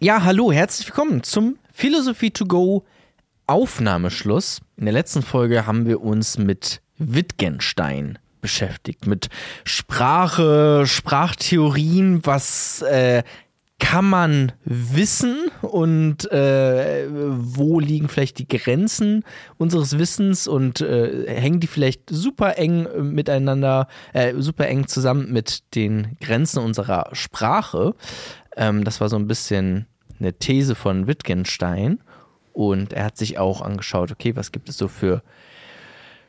Ja, hallo, herzlich willkommen zum Philosophie to go Aufnahmeschluss. In der letzten Folge haben wir uns mit Wittgenstein beschäftigt, mit Sprache, Sprachtheorien, was äh, kann man wissen und äh, wo liegen vielleicht die Grenzen unseres Wissens und äh, hängen die vielleicht super eng miteinander, äh, super eng zusammen mit den Grenzen unserer Sprache. Ähm, das war so ein bisschen eine These von Wittgenstein und er hat sich auch angeschaut, okay, was gibt es so für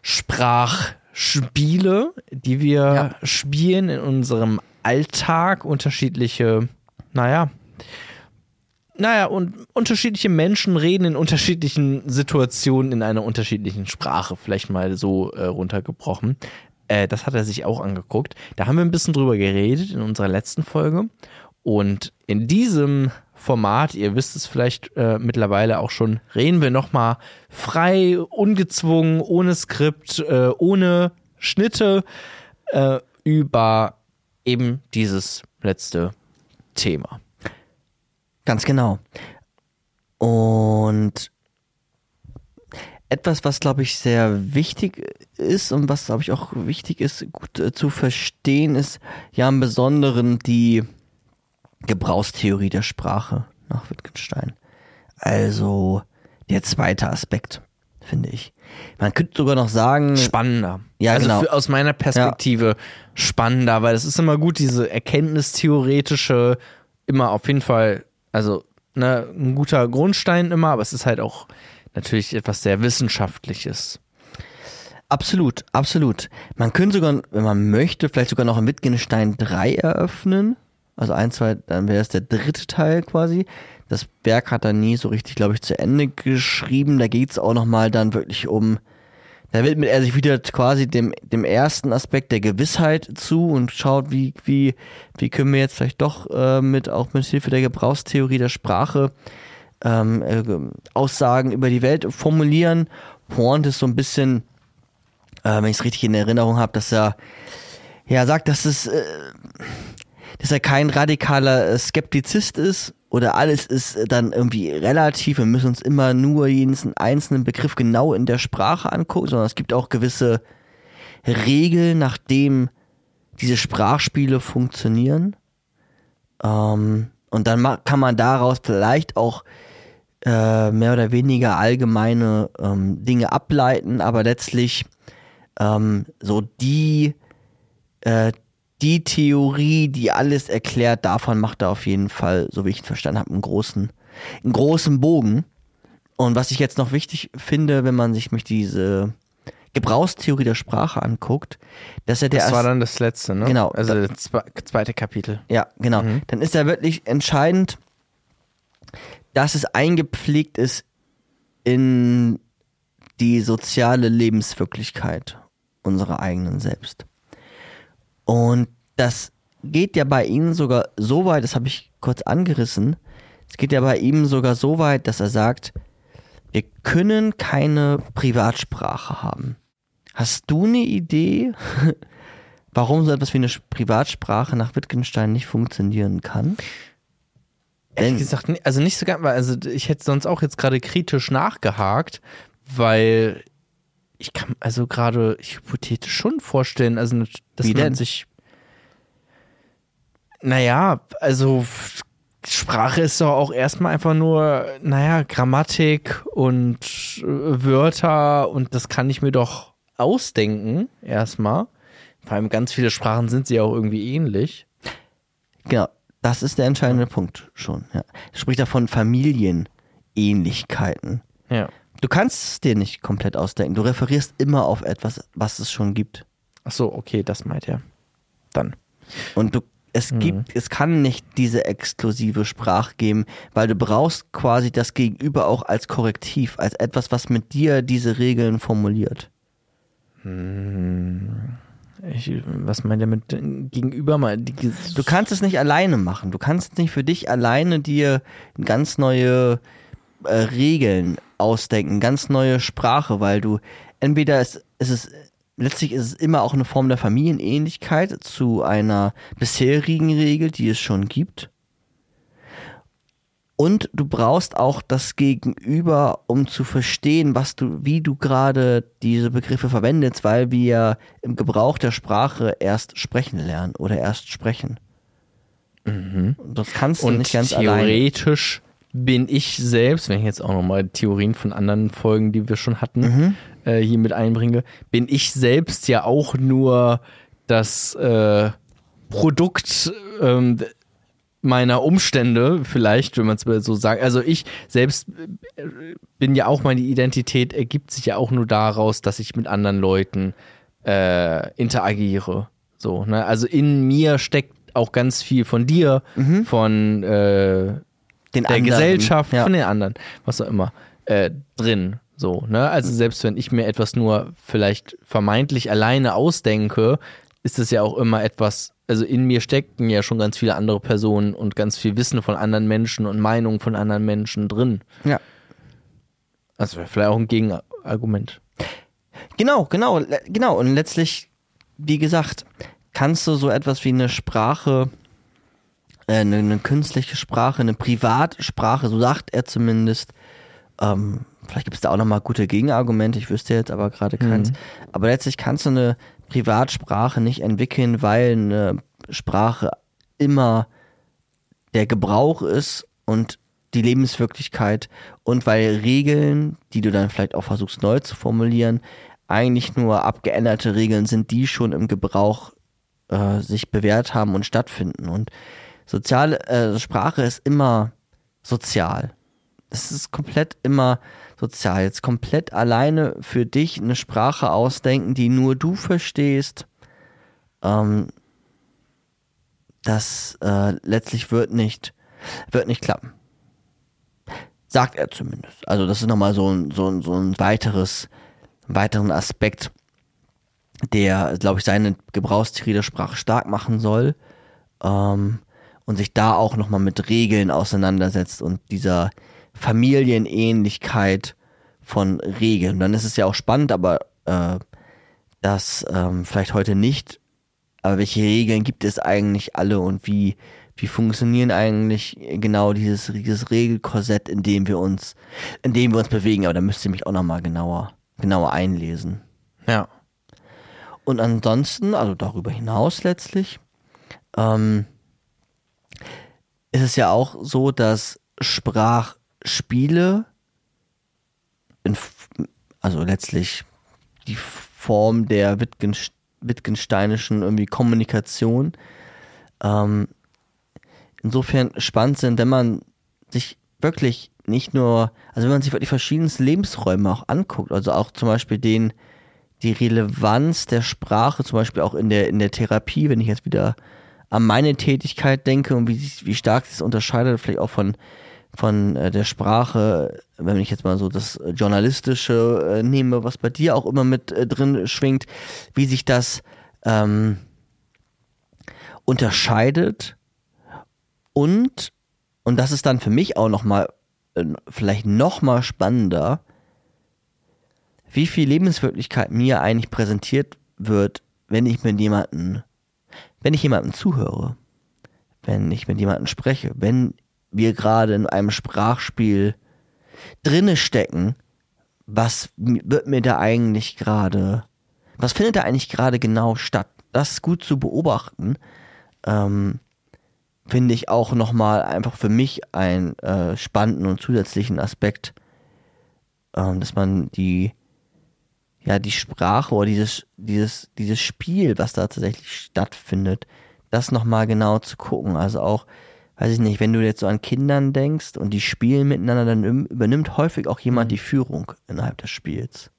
Sprachspiele, die wir ja. spielen in unserem Alltag, unterschiedliche naja, naja, und unterschiedliche Menschen reden in unterschiedlichen Situationen in einer unterschiedlichen Sprache, vielleicht mal so äh, runtergebrochen. Äh, das hat er sich auch angeguckt. Da haben wir ein bisschen drüber geredet in unserer letzten Folge. Und in diesem Format, ihr wisst es vielleicht äh, mittlerweile auch schon, reden wir nochmal frei, ungezwungen, ohne Skript, äh, ohne Schnitte äh, über eben dieses letzte Thema. Ganz genau. Und etwas, was, glaube ich, sehr wichtig ist und was, glaube ich, auch wichtig ist, gut äh, zu verstehen, ist ja im Besonderen die Gebrauchstheorie der Sprache nach Wittgenstein. Also der zweite Aspekt, finde ich. Man könnte sogar noch sagen. Spannender. Ja, also genau. Für, aus meiner Perspektive ja. spannender, weil es ist immer gut, diese erkenntnistheoretische, immer auf jeden Fall, also ne, ein guter Grundstein immer, aber es ist halt auch natürlich etwas sehr Wissenschaftliches. Absolut, absolut. Man könnte sogar, wenn man möchte, vielleicht sogar noch ein Wittgenstein 3 eröffnen. Also ein, zwei, dann wäre es der dritte Teil quasi. Das Werk hat er nie so richtig, glaube ich, zu Ende geschrieben. Da geht es auch nochmal dann wirklich um, da widmet er sich wieder quasi dem, dem ersten Aspekt der Gewissheit zu und schaut, wie, wie, wie können wir jetzt vielleicht doch äh, mit, auch mit Hilfe der Gebrauchstheorie der Sprache ähm, äh, Aussagen über die Welt formulieren. Point ist so ein bisschen, äh, wenn ich es richtig in Erinnerung habe, dass er ja sagt, dass es äh, dass er kein radikaler äh, Skeptizist ist oder alles ist äh, dann irgendwie relativ. Wir müssen uns immer nur jeden einzelnen Begriff genau in der Sprache angucken, sondern es gibt auch gewisse Regeln, nach dem diese Sprachspiele funktionieren. Ähm, und dann kann man daraus vielleicht auch äh, mehr oder weniger allgemeine ähm, Dinge ableiten, aber letztlich ähm, so die äh, die Theorie, die alles erklärt, davon macht er auf jeden Fall, so wie ich ihn verstanden habe, einen großen, einen großen Bogen. Und was ich jetzt noch wichtig finde, wenn man sich mich diese Gebrauchstheorie der Sprache anguckt, dass er der. Das war dann das letzte, ne? Genau. Also das zweite Kapitel. Ja, genau. Mhm. Dann ist er wirklich entscheidend, dass es eingepflegt ist in die soziale Lebenswirklichkeit unserer eigenen selbst. Und das geht ja bei ihm sogar so weit, das habe ich kurz angerissen, es geht ja bei ihm sogar so weit, dass er sagt, wir können keine Privatsprache haben. Hast du eine Idee, warum so etwas wie eine Privatsprache nach Wittgenstein nicht funktionieren kann? Ehrlich gesagt, also nicht so ganz, also ich hätte sonst auch jetzt gerade kritisch nachgehakt, weil ich kann also gerade hypothetisch schon vorstellen, also dass Wie man denn? sich naja, also Sprache ist doch auch erstmal einfach nur, naja, Grammatik und äh, Wörter und das kann ich mir doch ausdenken, erstmal. Vor allem ganz viele Sprachen sind sie auch irgendwie ähnlich. Genau, das ist der entscheidende Punkt schon. Ja. Spricht davon Familienähnlichkeiten. Ja. Du kannst es dir nicht komplett ausdenken. Du referierst immer auf etwas, was es schon gibt. Ach so, okay, das meint er. Dann. Und du, es mhm. gibt, es kann nicht diese exklusive Sprache geben, weil du brauchst quasi das Gegenüber auch als Korrektiv, als etwas, was mit dir diese Regeln formuliert. Hm. Ich, was meint er mit gegenüber mal? Du kannst es nicht alleine machen. Du kannst nicht für dich alleine dir ganz neue äh, Regeln ausdenken, ganz neue Sprache, weil du entweder ist, ist es letztlich ist es immer auch eine Form der Familienähnlichkeit zu einer bisherigen Regel, die es schon gibt. Und du brauchst auch das Gegenüber, um zu verstehen, was du, wie du gerade diese Begriffe verwendest, weil wir im Gebrauch der Sprache erst sprechen lernen oder erst sprechen. Mhm. Und das kannst du Und nicht ganz theoretisch bin ich selbst, wenn ich jetzt auch nochmal Theorien von anderen Folgen, die wir schon hatten, Mhm. äh, hier mit einbringe, bin ich selbst ja auch nur das äh, Produkt ähm, meiner Umstände, vielleicht, wenn man es so sagt. Also ich selbst äh, bin ja auch, meine Identität ergibt sich ja auch nur daraus, dass ich mit anderen Leuten äh, interagiere. So, ne? Also in mir steckt auch ganz viel von dir, von äh, Den der anderen. Gesellschaft, Ja. von den anderen, was auch immer, äh, drin. So, ne? Also selbst wenn ich mir etwas nur vielleicht vermeintlich alleine ausdenke, ist es ja auch immer etwas, also in mir stecken ja schon ganz viele andere Personen und ganz viel Wissen von anderen Menschen und Meinungen von anderen Menschen drin. Ja. Also vielleicht auch ein Gegenargument. Genau, genau, genau. Und letztlich, wie gesagt, kannst du so etwas wie eine Sprache, eine, eine künstliche Sprache, eine Privatsprache, so sagt er zumindest, ähm, vielleicht gibt es da auch nochmal gute Gegenargumente, ich wüsste jetzt aber gerade keins. Aber letztlich kannst du eine Privatsprache nicht entwickeln, weil eine Sprache immer der Gebrauch ist und die Lebenswirklichkeit und weil Regeln, die du dann vielleicht auch versuchst neu zu formulieren, eigentlich nur abgeänderte Regeln sind, die schon im Gebrauch äh, sich bewährt haben und stattfinden. Und soziale äh, Sprache ist immer sozial. Es ist komplett immer sozial. Jetzt komplett alleine für dich eine Sprache ausdenken, die nur du verstehst, ähm, das äh, letztlich wird nicht, wird nicht klappen. Sagt er zumindest. Also das ist nochmal so ein, so ein, so ein weiteres, weiteren Aspekt, der, glaube ich, seine Gebrauchstheorie der Sprache stark machen soll ähm, und sich da auch nochmal mit Regeln auseinandersetzt und dieser Familienähnlichkeit von Regeln. Dann ist es ja auch spannend, aber äh, das ähm, vielleicht heute nicht, aber welche Regeln gibt es eigentlich alle und wie, wie funktionieren eigentlich genau dieses, dieses Regelkorsett, in dem wir uns, in dem wir uns bewegen, aber da müsst ihr mich auch nochmal genauer, genauer einlesen. Ja. Und ansonsten, also darüber hinaus letztlich, ähm, ist es ja auch so, dass Sprachspiele, in, also letztlich die Form der Wittgenst Wittgensteinischen irgendwie Kommunikation, ähm, insofern spannend sind, wenn man sich wirklich nicht nur, also wenn man sich wirklich verschiedenste Lebensräume auch anguckt, also auch zum Beispiel den, die Relevanz der Sprache, zum Beispiel auch in der, in der Therapie, wenn ich jetzt wieder an meine Tätigkeit denke und wie, wie stark sich das unterscheidet, vielleicht auch von, von äh, der Sprache, wenn ich jetzt mal so das äh, Journalistische äh, nehme, was bei dir auch immer mit drin schwingt, wie sich das ähm, unterscheidet und, und das ist dann für mich auch nochmal, vielleicht nochmal spannender, wie viel Lebenswirklichkeit mir eigentlich präsentiert wird, wenn ich mit jemanden, wenn ich jemandem zuhöre, wenn ich mit jemandem spreche, wenn wir gerade in einem Sprachspiel drinne stecken, was wird mir da eigentlich gerade, was findet da eigentlich gerade genau statt? Das gut zu beobachten, ähm, finde ich auch nochmal einfach für mich einen äh, spannenden und zusätzlichen Aspekt, ähm, dass man die ja, die Sprache oder dieses, dieses, dieses Spiel, was da tatsächlich stattfindet, das nochmal genau zu gucken. Also auch, weiß ich nicht, wenn du jetzt so an Kindern denkst und die spielen miteinander, dann übernimmt häufig auch jemand die Führung innerhalb des Spiels.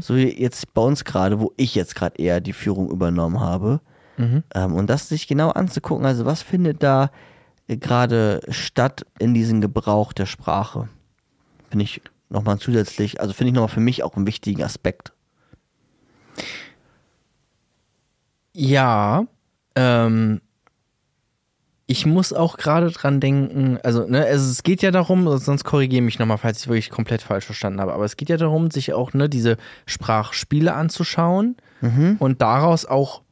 So wie jetzt bei uns gerade, wo ich jetzt gerade eher die Führung übernommen habe. Ähm, und das sich genau anzugucken, also was findet da äh, gerade statt in diesem Gebrauch der Sprache. Finde ich nochmal zusätzlich, also finde ich nochmal für mich auch einen wichtigen Aspekt. Ja, ähm, ich muss auch gerade dran denken, also, ne, also es geht ja darum, sonst korrigiere mich nochmal, falls ich wirklich komplett falsch verstanden habe, aber es geht ja darum, sich auch, ne, diese Sprachspiele anzuschauen und daraus auch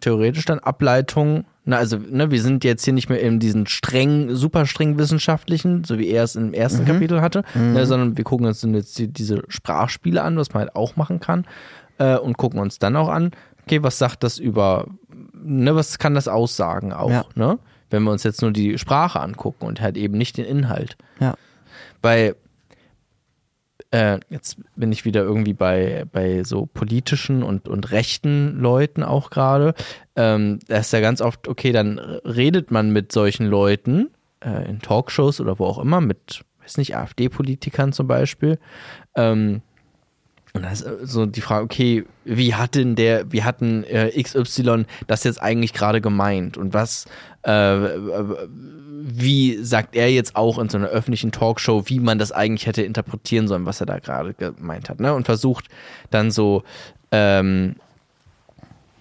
theoretisch dann Ableitungen Na, also, ne, wir sind jetzt hier nicht mehr in diesen streng, super streng wissenschaftlichen, so wie er es im ersten Mhm. Kapitel hatte, ne, sondern wir gucken uns jetzt die, diese Sprachspiele an, was man halt auch machen kann, äh, und gucken uns dann auch an, okay, was sagt das über, ne, was kann das aussagen auch, Ja. ne? Wenn wir uns jetzt nur die Sprache angucken und halt eben nicht den Inhalt. Ja. Weil äh, jetzt bin ich wieder irgendwie bei, bei so politischen und, und rechten Leuten auch gerade. Ähm, da ist ja ganz oft, okay, dann redet man mit solchen Leuten äh, in Talkshows oder wo auch immer, mit, weiß nicht, AfD-Politikern zum Beispiel. Ähm, und da ist äh, so die Frage, okay, wie hat denn der, wie hat denn äh, XY das jetzt eigentlich gerade gemeint? Und was, äh, wie sagt er jetzt auch in so einer öffentlichen Talkshow, wie man das eigentlich hätte interpretieren sollen, was er da gerade gemeint hat, ne? Und versucht dann so, ähm,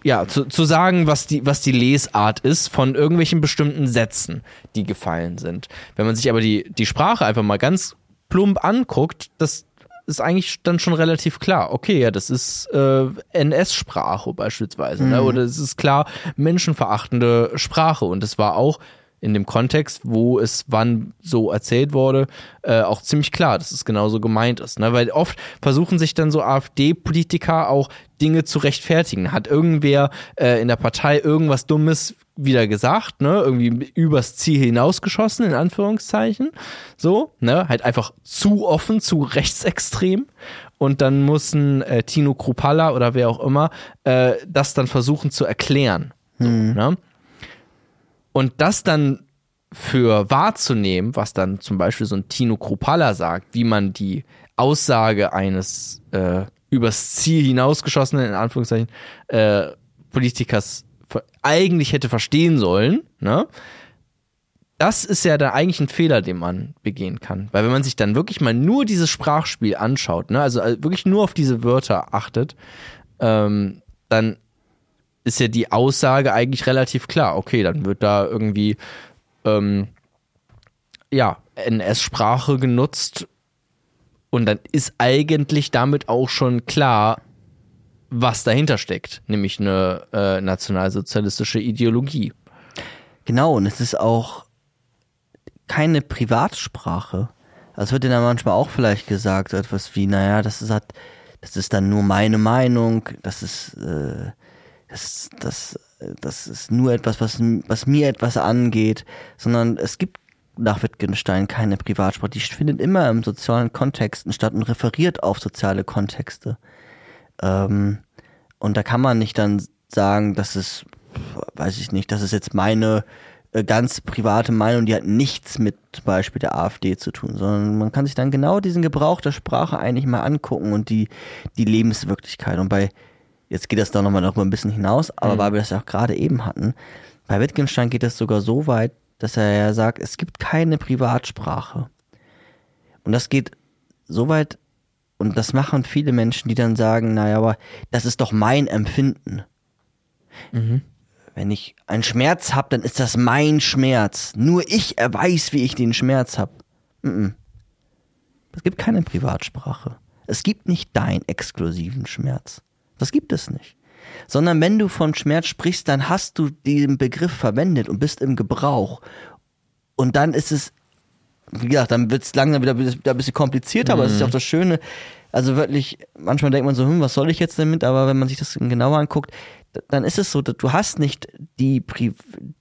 ja, zu, zu sagen, was die, was die Lesart ist von irgendwelchen bestimmten Sätzen, die gefallen sind. Wenn man sich aber die, die Sprache einfach mal ganz plump anguckt, das ist eigentlich dann schon relativ klar. Okay, ja, das ist äh, NS-Sprache beispielsweise. Ne? Oder es ist klar menschenverachtende Sprache. Und es war auch in dem Kontext, wo es wann so erzählt wurde, äh, auch ziemlich klar, dass es genauso gemeint ist. Ne? Weil oft versuchen sich dann so AfD-Politiker auch Dinge zu rechtfertigen. Hat irgendwer äh, in der Partei irgendwas Dummes wieder gesagt, ne? Irgendwie übers Ziel hinausgeschossen, in Anführungszeichen. So, ne? Halt einfach zu offen, zu rechtsextrem. Und dann muss ein äh, Tino Krupalla oder wer auch immer äh, das dann versuchen zu erklären. So, ne? Und das dann für wahrzunehmen, was dann zum Beispiel so ein Tino Krupalla sagt, wie man die Aussage eines äh, übers Ziel hinausgeschossenen, in Anführungszeichen, äh, Politikers eigentlich hätte verstehen sollen, ne? Das ist ja da eigentlich ein Fehler, den man begehen kann. Weil wenn man sich dann wirklich mal nur dieses Sprachspiel anschaut, ne, also äh, wirklich nur auf diese Wörter achtet, ähm, dann ist ja die Aussage eigentlich relativ klar. Okay, dann wird da irgendwie ähm, ja NS-Sprache genutzt und dann ist eigentlich damit auch schon klar, was dahinter steckt, nämlich eine äh, nationalsozialistische Ideologie. Genau, und es ist auch keine Privatsprache. Also wird ja dann manchmal auch vielleicht gesagt, so etwas wie, naja, das ist, das ist dann nur meine Meinung, das ist, äh, das, das, das ist nur etwas, was, was mir etwas angeht, sondern es gibt nach Wittgenstein keine Privatsprache. Die findet immer im sozialen Kontexten statt und referiert auf soziale Kontexte. Ähm, und da kann man nicht dann sagen, das ist, weiß ich nicht, das ist jetzt meine äh, ganz private Meinung, die hat nichts mit zum Beispiel der AfD zu tun, sondern man kann sich dann genau diesen Gebrauch der Sprache eigentlich mal angucken und die, die Lebenswirklichkeit. Und bei, jetzt geht das da nochmal darüber ein bisschen hinaus, aber weil wir das ja auch gerade eben hatten, bei Wittgenstein geht es sogar so weit, dass er ja sagt, es gibt keine Privatsprache. Und das geht so weit, und das machen viele Menschen, die dann sagen, naja, aber das ist doch mein Empfinden. Wenn ich einen Schmerz habe, dann ist das mein Schmerz. Nur ich weiß, wie ich den Schmerz habe. Es gibt keine Privatsprache. Es gibt nicht deinen exklusiven Schmerz. Das gibt es nicht. Sondern wenn du von Schmerz sprichst, dann hast du diesen Begriff verwendet und bist im Gebrauch. Und dann ist es, wie gesagt, dann wird es langsam wieder, wieder ein bisschen komplizierter, aber es ist ja auch das Schöne. Also wirklich, manchmal denkt man so, hm, was soll ich jetzt damit? Aber wenn man sich das genauer anguckt, dann ist es so, dass du hast nicht die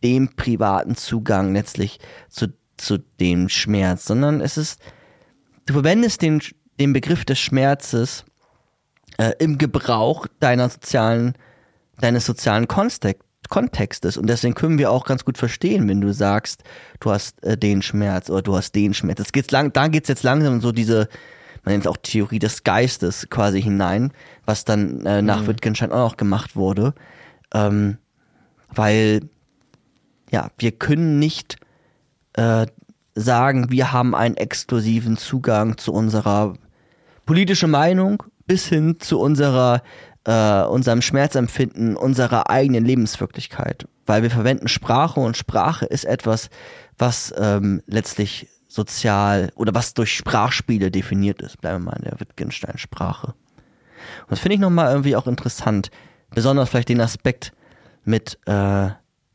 den privaten Zugang letztlich zu, zu dem Schmerz, sondern es ist, du verwendest den, den Begriff des Schmerzes äh, im Gebrauch deiner sozialen, deines sozialen Kontext, Kontextes. Und deswegen können wir auch ganz gut verstehen, wenn du sagst, du hast äh, den Schmerz oder du hast den Schmerz. Das geht's lang, da geht's jetzt langsam so diese, man nennt es auch Theorie des Geistes quasi hinein, was dann äh, nach Wittgenstein auch noch gemacht wurde. Ähm, weil, ja, wir können nicht äh, sagen, wir haben einen exklusiven Zugang zu unserer politischen Meinung bis hin zu unserer, äh, unserem Schmerzempfinden, unserer eigenen Lebenswirklichkeit. Weil wir verwenden Sprache und Sprache ist etwas, was ähm, letztlich sozial oder was durch Sprachspiele definiert ist. Bleiben wir mal in der Wittgenstein-Sprache. Und das finde ich nochmal irgendwie auch interessant. Besonders vielleicht den Aspekt mit, äh,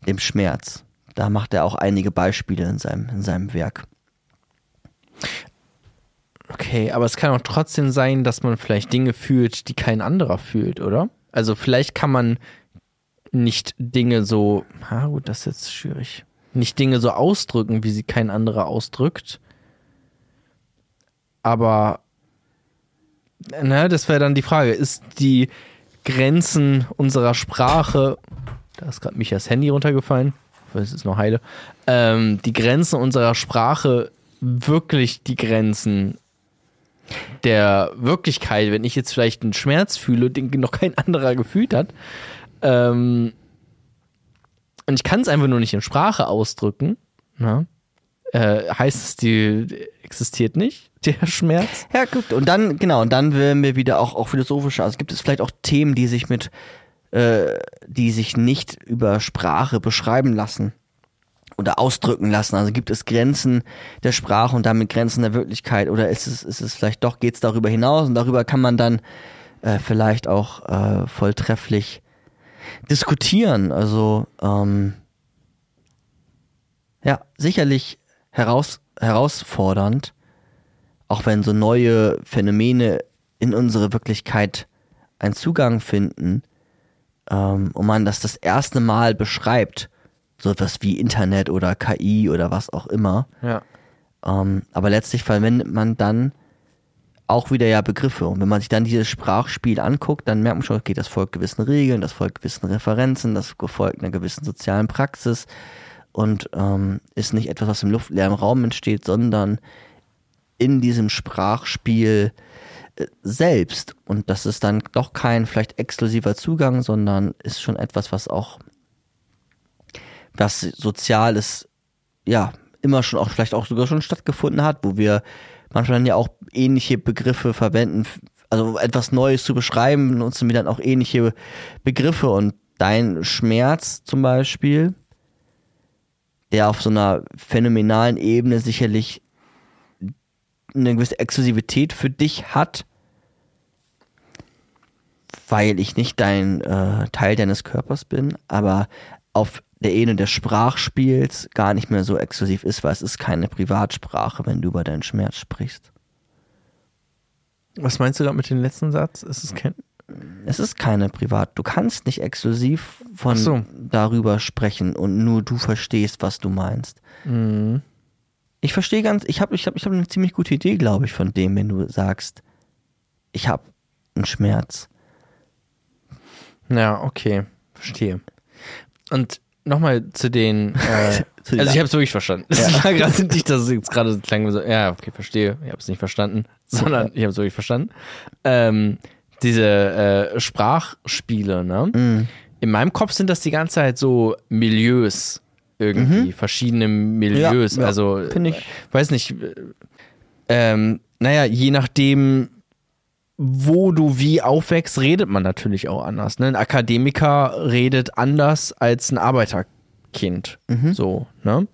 dem Schmerz. Da macht er auch einige Beispiele in seinem, in seinem Werk. Okay, aber es kann auch trotzdem sein, dass man vielleicht Dinge fühlt, die kein anderer fühlt, oder? Also vielleicht kann man nicht Dinge so, ah gut, das ist jetzt schwierig, nicht Dinge so ausdrücken, wie sie kein anderer ausdrückt. Aber, na, das wäre dann die Frage, ist die Grenzen unserer Sprache, da ist gerade Michas Handy runtergefallen, es ist noch heile, ähm, die Grenzen unserer Sprache wirklich die Grenzen der Wirklichkeit, wenn ich jetzt vielleicht einen Schmerz fühle, den noch kein anderer gefühlt hat, ähm, und ich kann es einfach nur nicht in Sprache ausdrücken, na, äh, heißt es, die existiert nicht, der Schmerz? Ja, gut. Und dann, genau, und dann werden wir wieder auch, auch philosophischer. Also gibt es vielleicht auch Themen, die sich mit, äh, die sich nicht über Sprache beschreiben lassen oder ausdrücken lassen. Also gibt es Grenzen der Sprache und damit Grenzen der Wirklichkeit oder ist es, ist es vielleicht doch, geht es darüber hinaus und darüber kann man dann äh, vielleicht auch äh, volltrefflich diskutieren. Also ähm, ja, sicherlich heraus, herausfordernd, auch wenn so neue Phänomene in unsere Wirklichkeit einen Zugang finden ähm, und man das das erste Mal beschreibt, so etwas wie Internet oder KI oder was auch immer. Ja. Ähm, aber letztlich verwendet man dann auch wieder ja Begriffe. Und wenn man sich dann dieses Sprachspiel anguckt, dann merkt man schon, okay, das folgt gewissen Regeln, das folgt gewissen Referenzen, das folgt einer gewissen sozialen Praxis und ähm, ist nicht etwas, was im luftleeren Raum entsteht, sondern in diesem Sprachspiel äh, selbst. Und das ist dann doch kein vielleicht exklusiver Zugang, sondern ist schon etwas, was auch was Soziales, ja, immer schon auch vielleicht auch sogar schon stattgefunden hat, wo wir manchmal dann ja auch ähnliche Begriffe verwenden, also etwas Neues zu beschreiben, nutzen wir dann auch ähnliche Begriffe und dein Schmerz zum Beispiel, der auf so einer phänomenalen Ebene sicherlich eine gewisse Exklusivität für dich hat, weil ich nicht dein äh, Teil deines Körpers bin, aber auf der Ebene des Sprachspiels gar nicht mehr so exklusiv ist, weil es ist keine Privatsprache, wenn du über deinen Schmerz sprichst. Was meinst du gerade mit dem letzten Satz? Ist es kein es ist keine Privat. Du kannst nicht exklusiv von so. darüber sprechen und nur du verstehst, was du meinst. Mhm. Ich verstehe ganz, ich habe ich hab, ich hab eine ziemlich gute Idee, glaube ich, von dem, wenn du sagst, ich habe einen Schmerz. Ja, okay, verstehe. Und nochmal zu den. Äh, Zu also ich habe es wirklich verstanden. Es Ja. war gerade nicht, dass es jetzt gerade klang so. Ja, okay, verstehe. Ich habe es nicht verstanden, sondern ich habe es wirklich verstanden. Ähm, diese äh, Sprachspiele, ne? Mhm. In meinem Kopf sind das die ganze Zeit so Milieus irgendwie, verschiedene Milieus. Ja, also ich. weiß nicht. äh, Ähm, naja, je nachdem, wo du wie aufwächst, redet man natürlich auch anders. Ne? Ein Akademiker redet anders als ein Arbeiterkind. Mhm. So, ne?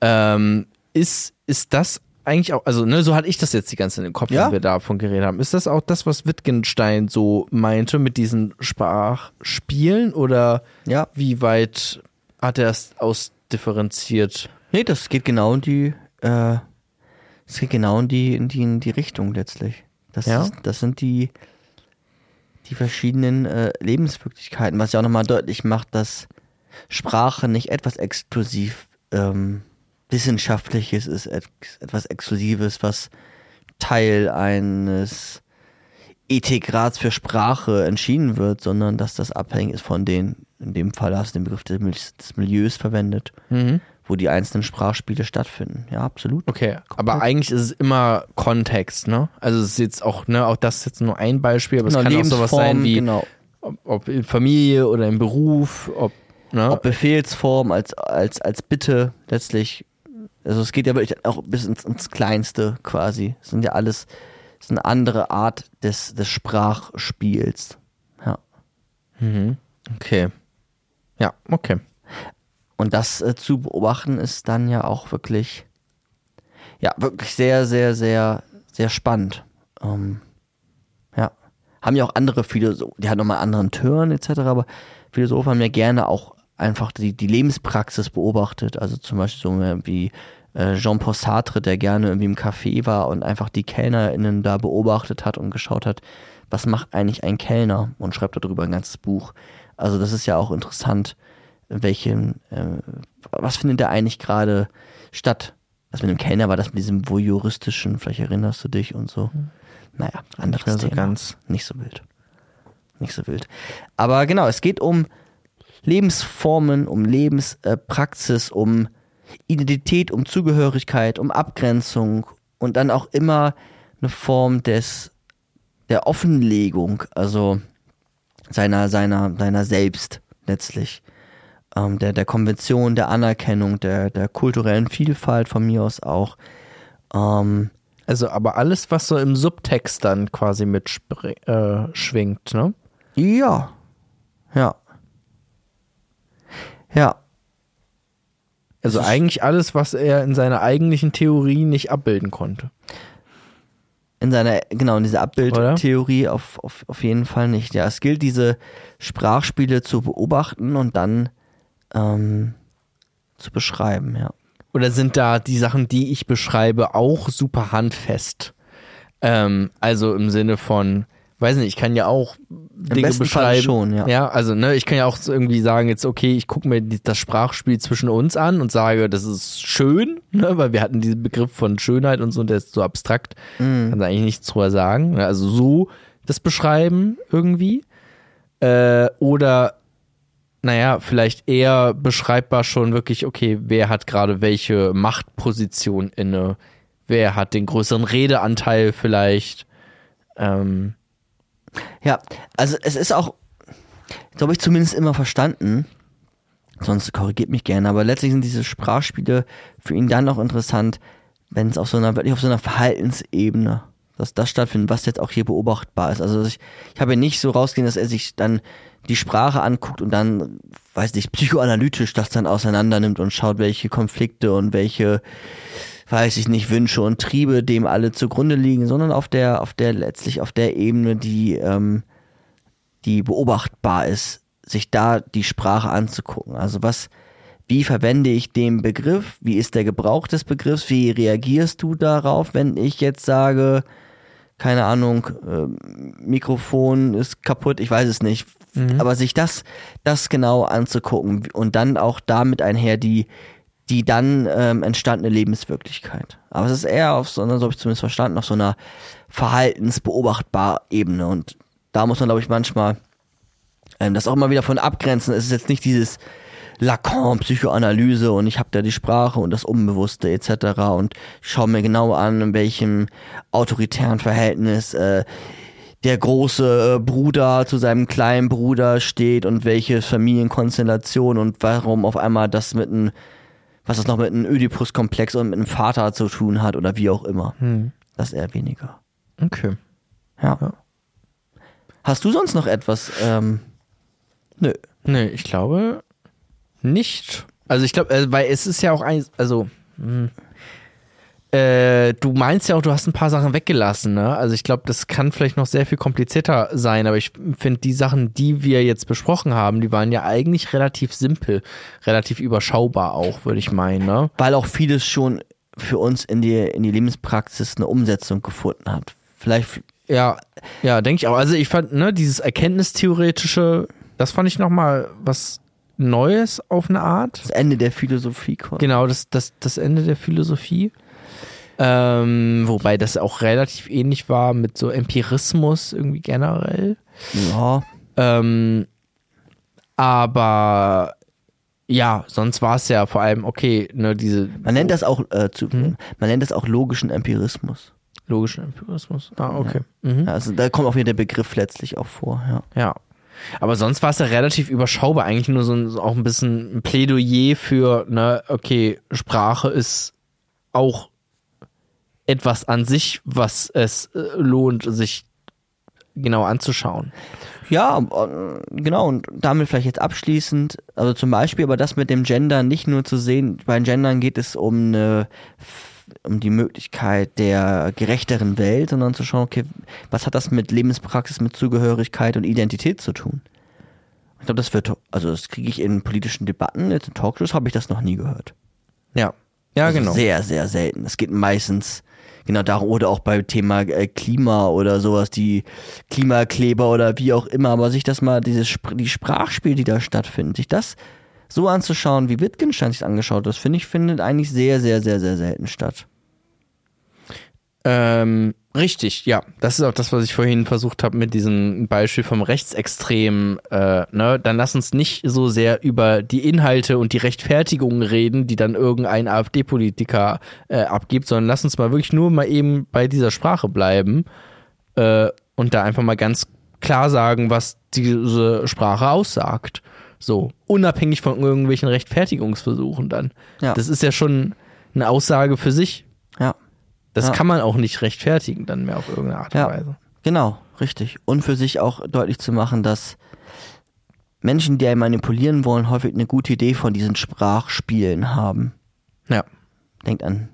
Ähm, ist, ist das eigentlich auch, also, ne, so hatte ich das jetzt die ganze Zeit im Kopf, Ja. wenn wir davon geredet haben. Ist das auch das, was Wittgenstein so meinte mit diesen Sprachspielen oder Ja. wie weit hat er es ausdifferenziert? Nee, das geht genau in die, äh, das geht genau in die, in die, in die Richtung letztlich. Das, Ja? ist, das sind die, die verschiedenen äh, Lebenswirklichkeiten, was ja auch nochmal deutlich macht, dass Sprache nicht etwas exklusiv ähm, Wissenschaftliches ist, et etwas Exklusives, was Teil eines Ethikrats für Sprache entschieden wird, sondern dass das abhängig ist von den, in dem Fall hast du den Begriff des Milieus verwendet Mhm. Wo die einzelnen Sprachspiele stattfinden. Ja, absolut. Okay, aber eigentlich ist es immer Kontext, ne? Also es ist jetzt auch, ne, auch das ist jetzt nur ein Beispiel, aber es kann auch sowas sein wie, genau. ob, ob in Familie oder im Beruf, ob, ne? Ob Befehlsform als, als, als Bitte letztlich. Also es geht ja wirklich auch bis ins, ins Kleinste quasi. Es sind ja alles, es ist eine andere Art des, des Sprachspiels. Ja. mhm. Okay. Ja, okay. Und das äh, zu beobachten ist dann ja auch wirklich, ja, wirklich sehr, sehr, sehr, sehr spannend. Ähm, ja. Haben ja auch andere Philosophen, die haben nochmal anderen Turn etc., aber Philosophen haben ja gerne auch einfach die, die Lebenspraxis beobachtet. Also zum Beispiel so wie äh, Jean-Paul Sartre, der gerne irgendwie im Café war und einfach die KellnerInnen da beobachtet hat und geschaut hat, was macht eigentlich ein Kellner und schreibt darüber ein ganzes Buch. Also das ist ja auch interessant, welche, äh, was findet da eigentlich gerade statt? Das mit dem Kellner war das mit diesem voyeuristischen, vielleicht erinnerst du dich und so. Hm. Naja, anderes Nicht so Thema. ganz. Nicht so wild. Nicht so wild. Aber genau, es geht um Lebensformen, um Lebenspraxis, um Identität, um Zugehörigkeit, um Abgrenzung und dann auch immer eine Form des der Offenlegung, also seiner seiner seiner selbst letztlich, ähm, der der Konvention, der Anerkennung, der der kulturellen Vielfalt von mir aus auch. Ähm, Also, aber alles, was so im Subtext dann quasi mitschwingt, äh, schwingt, ne? Ja. Ja. Ja. Also eigentlich alles, was er in seiner eigentlichen Theorie nicht abbilden konnte. In seiner, genau, in dieser Abbildtheorie auf, auf, auf jeden Fall nicht. Ja, es gilt, diese Sprachspiele zu beobachten und dann ähm, zu beschreiben, ja. Oder sind da die Sachen, die ich beschreibe, auch super handfest? Ähm, also im Sinne von, weiß nicht, ich kann ja auch Dinge beschreiben. schon, ja. Ja, also ne, ich kann ja auch irgendwie sagen, jetzt okay, ich gucke mir das Sprachspiel zwischen uns an und sage, das ist schön, ne, weil wir hatten diesen Begriff von Schönheit und so, und der ist so abstrakt, Mhm. kann da eigentlich nichts drüber sagen. Also so das beschreiben irgendwie. Äh, oder naja, vielleicht eher beschreibbar schon wirklich, okay, wer hat gerade welche Machtposition inne, wer hat den größeren Redeanteil vielleicht. Ähm, Ja, also es ist auch, glaube ich, zumindest immer verstanden. Sonst korrigiert mich gerne, aber letztlich sind diese Sprachspiele für ihn dann auch interessant, wenn es auf so einer, wirklich auf so einer Verhaltensebene, dass das stattfindet, was jetzt auch hier beobachtbar ist. Also ich, ich habe ja nicht so rausgehen, dass er sich dann die Sprache anguckt und dann, weiß nicht, psychoanalytisch das dann auseinander nimmt und schaut, welche Konflikte und welche, weiß ich nicht, Wünsche und Triebe dem alle zugrunde liegen, sondern auf der, auf der letztlich auf der Ebene, die, ähm, die beobachtbar ist, sich da die Sprache anzugucken. Also was, wie verwende ich den Begriff? Wie ist der Gebrauch des Begriffs? Wie reagierst du darauf, wenn ich jetzt sage, keine Ahnung, äh, Mikrofon ist kaputt, ich weiß es nicht. Aber sich das, das genau anzugucken und dann auch damit einher die, die dann ähm, entstandene Lebenswirklichkeit. Aber es ist eher auf so einer, so habe ich zumindest verstanden, auf so einer verhaltensbeobachtbar Ebene. Und da muss man, glaube ich, manchmal ähm, das auch immer wieder von abgrenzen. Es ist jetzt nicht dieses Lacan Psychoanalyse und ich habe da die Sprache und das Unbewusste etc. und schaue mir genau an, in welchem autoritären Verhältnis äh, der große äh, Bruder zu seinem kleinen Bruder steht und welche Familienkonstellation und warum auf einmal das mit einem, was das noch mit einem Oedipus-Komplex und mit einem Vater zu tun hat oder wie auch immer. Das eher weniger. okay. Ja. Ja. Hast du sonst noch etwas? Ähm, nö. Nee, ich glaube nicht. Also ich glaube, äh, weil es ist ja auch ein, also hm. äh, du meinst ja auch, du hast ein paar Sachen weggelassen, ne? Also ich glaube, das kann vielleicht noch sehr viel komplizierter sein, aber ich finde die Sachen, die wir jetzt besprochen haben, die waren ja eigentlich relativ simpel, relativ überschaubar auch, würde ich meinen, ne? Weil auch vieles schon für uns in die, in die Lebenspraxis eine Umsetzung gefunden hat. Vielleicht, Ja, ja, denke ich auch. Also ich fand, ne, dieses Erkenntnistheoretische, das fand ich nochmal was Neues auf eine Art. das Ende der Philosophie quasi. Genau, das, das, das Ende der Philosophie. Ähm, wobei das auch relativ ähnlich war mit so Empirismus irgendwie generell. Ja. Ähm, aber ja, sonst war es ja vor allem, okay, ne, diese Man nennt das auch, äh, zu, Mhm. man nennt das auch logischen Empirismus. logischen Empirismus. Ah, okay. Mhm. Ja, also da kommt auch wieder der Begriff letztlich auch vor, ja. Ja. Aber sonst war es ja relativ überschaubar. Eigentlich nur so, ein, auch ein bisschen ein Plädoyer für, ne, okay, Sprache ist auch etwas an sich, was es äh, lohnt, sich genau anzuschauen. Ja, äh, genau, und damit vielleicht jetzt abschließend, also zum Beispiel aber das mit dem Gender nicht nur zu sehen, bei Gendern geht es um eine um die Möglichkeit der gerechteren Welt, sondern zu schauen, okay, was hat das mit Lebenspraxis, mit Zugehörigkeit und Identität zu tun? Ich glaube, das wird, also das kriege ich in politischen Debatten, jetzt in Talkshows habe ich das noch nie gehört. Ja. Ja, also genau. Sehr, sehr selten. Es geht meistens genau darum, oder auch beim Thema äh, Klima oder sowas, die Klimakleber oder wie auch immer, aber sich das mal, dieses, die Sprachspiele, die da stattfinden, sich das so anzuschauen, wie Wittgenstein sich angeschaut hat, das finde ich, findet eigentlich sehr, sehr, sehr, sehr selten statt. Ähm, richtig, ja. Das ist auch das, was ich vorhin versucht habe mit diesem Beispiel vom Rechtsextrem. Äh, ne? Dann lass uns nicht so sehr über die Inhalte und die Rechtfertigungen reden, die dann irgendein AfD-Politiker äh, abgibt, sondern lass uns mal wirklich nur mal eben bei dieser Sprache bleiben äh, und da einfach mal ganz klar sagen, was diese Sprache aussagt. So, unabhängig von irgendwelchen Rechtfertigungsversuchen dann. Ja. Das ist ja schon eine Aussage für sich. Ja. Das Ja. kann man auch nicht rechtfertigen dann mehr auf irgendeine Art und Ja. Weise. Genau, richtig. Und für sich auch deutlich zu machen, dass Menschen, die einen manipulieren wollen, häufig eine gute Idee von diesen Sprachspielen haben. Ja. Denkt an,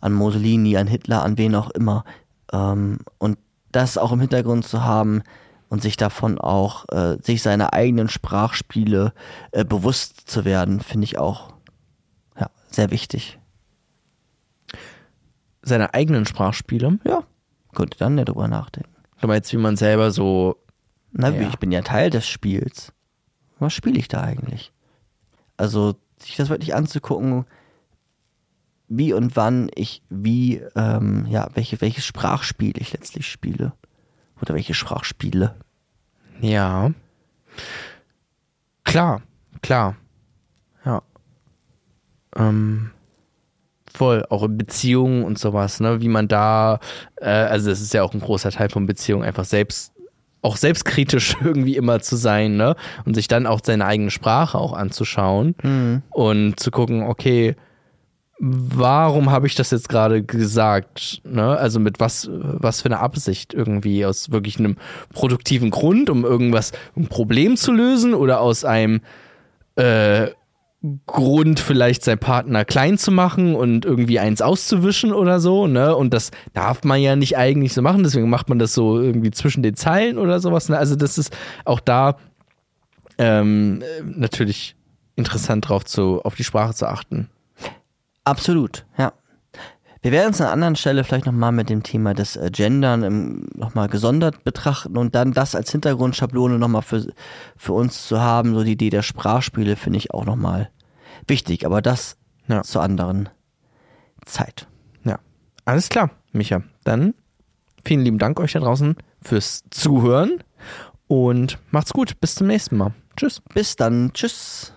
an Mussolini, an Hitler, an wen auch immer. Ähm, und das auch im Hintergrund zu haben und sich davon auch, äh, sich seiner eigenen Sprachspiele äh, bewusst zu werden, finde ich auch ja, sehr wichtig. Seine eigenen Sprachspiele. Ja, könnte dann ja drüber nachdenken. Du meinst, wie man selber so. Na, Ja. ich bin ja Teil des Spiels. Was spiele ich da eigentlich? Also, sich das wirklich anzugucken, wie und wann ich wie, ähm, ja, welche, welches Sprachspiel ich letztlich spiele. Oder welche Sprachspiele. Ja. Klar, klar. Ja. Ähm, voll, auch in Beziehungen und sowas, ne? Wie man da, äh, also das ist ja auch ein großer Teil von Beziehungen, einfach selbst, auch selbstkritisch irgendwie immer zu sein, ne? Und sich dann auch seine eigene Sprache auch anzuschauen und zu gucken, okay, warum habe ich das jetzt gerade gesagt? Ne? Also mit was, was für eine Absicht irgendwie? Aus wirklich einem produktiven Grund, um irgendwas, ein Problem zu lösen oder aus einem äh, Grund, vielleicht seinen Partner klein zu machen und irgendwie eins auszuwischen oder so, ne? Und das darf man ja nicht eigentlich so machen, deswegen macht man das so irgendwie zwischen den Zeilen oder sowas. Ne? Also das ist auch da ähm, äh, natürlich interessant drauf zu, auf die Sprache zu achten. Absolut, ja. Wir werden uns an einer anderen Stelle vielleicht nochmal mit dem Thema des äh, Gendern ähm, nochmal gesondert betrachten und dann das als Hintergrundschablone nochmal für, für uns zu haben, so die Idee der Sprachspiele finde ich auch nochmal wichtig, aber das Ja. zur anderen Zeit. Ja, alles klar, Micha. Dann vielen lieben Dank euch da draußen fürs Zuhören und macht's gut. Bis zum nächsten Mal. Tschüss. Bis dann, tschüss.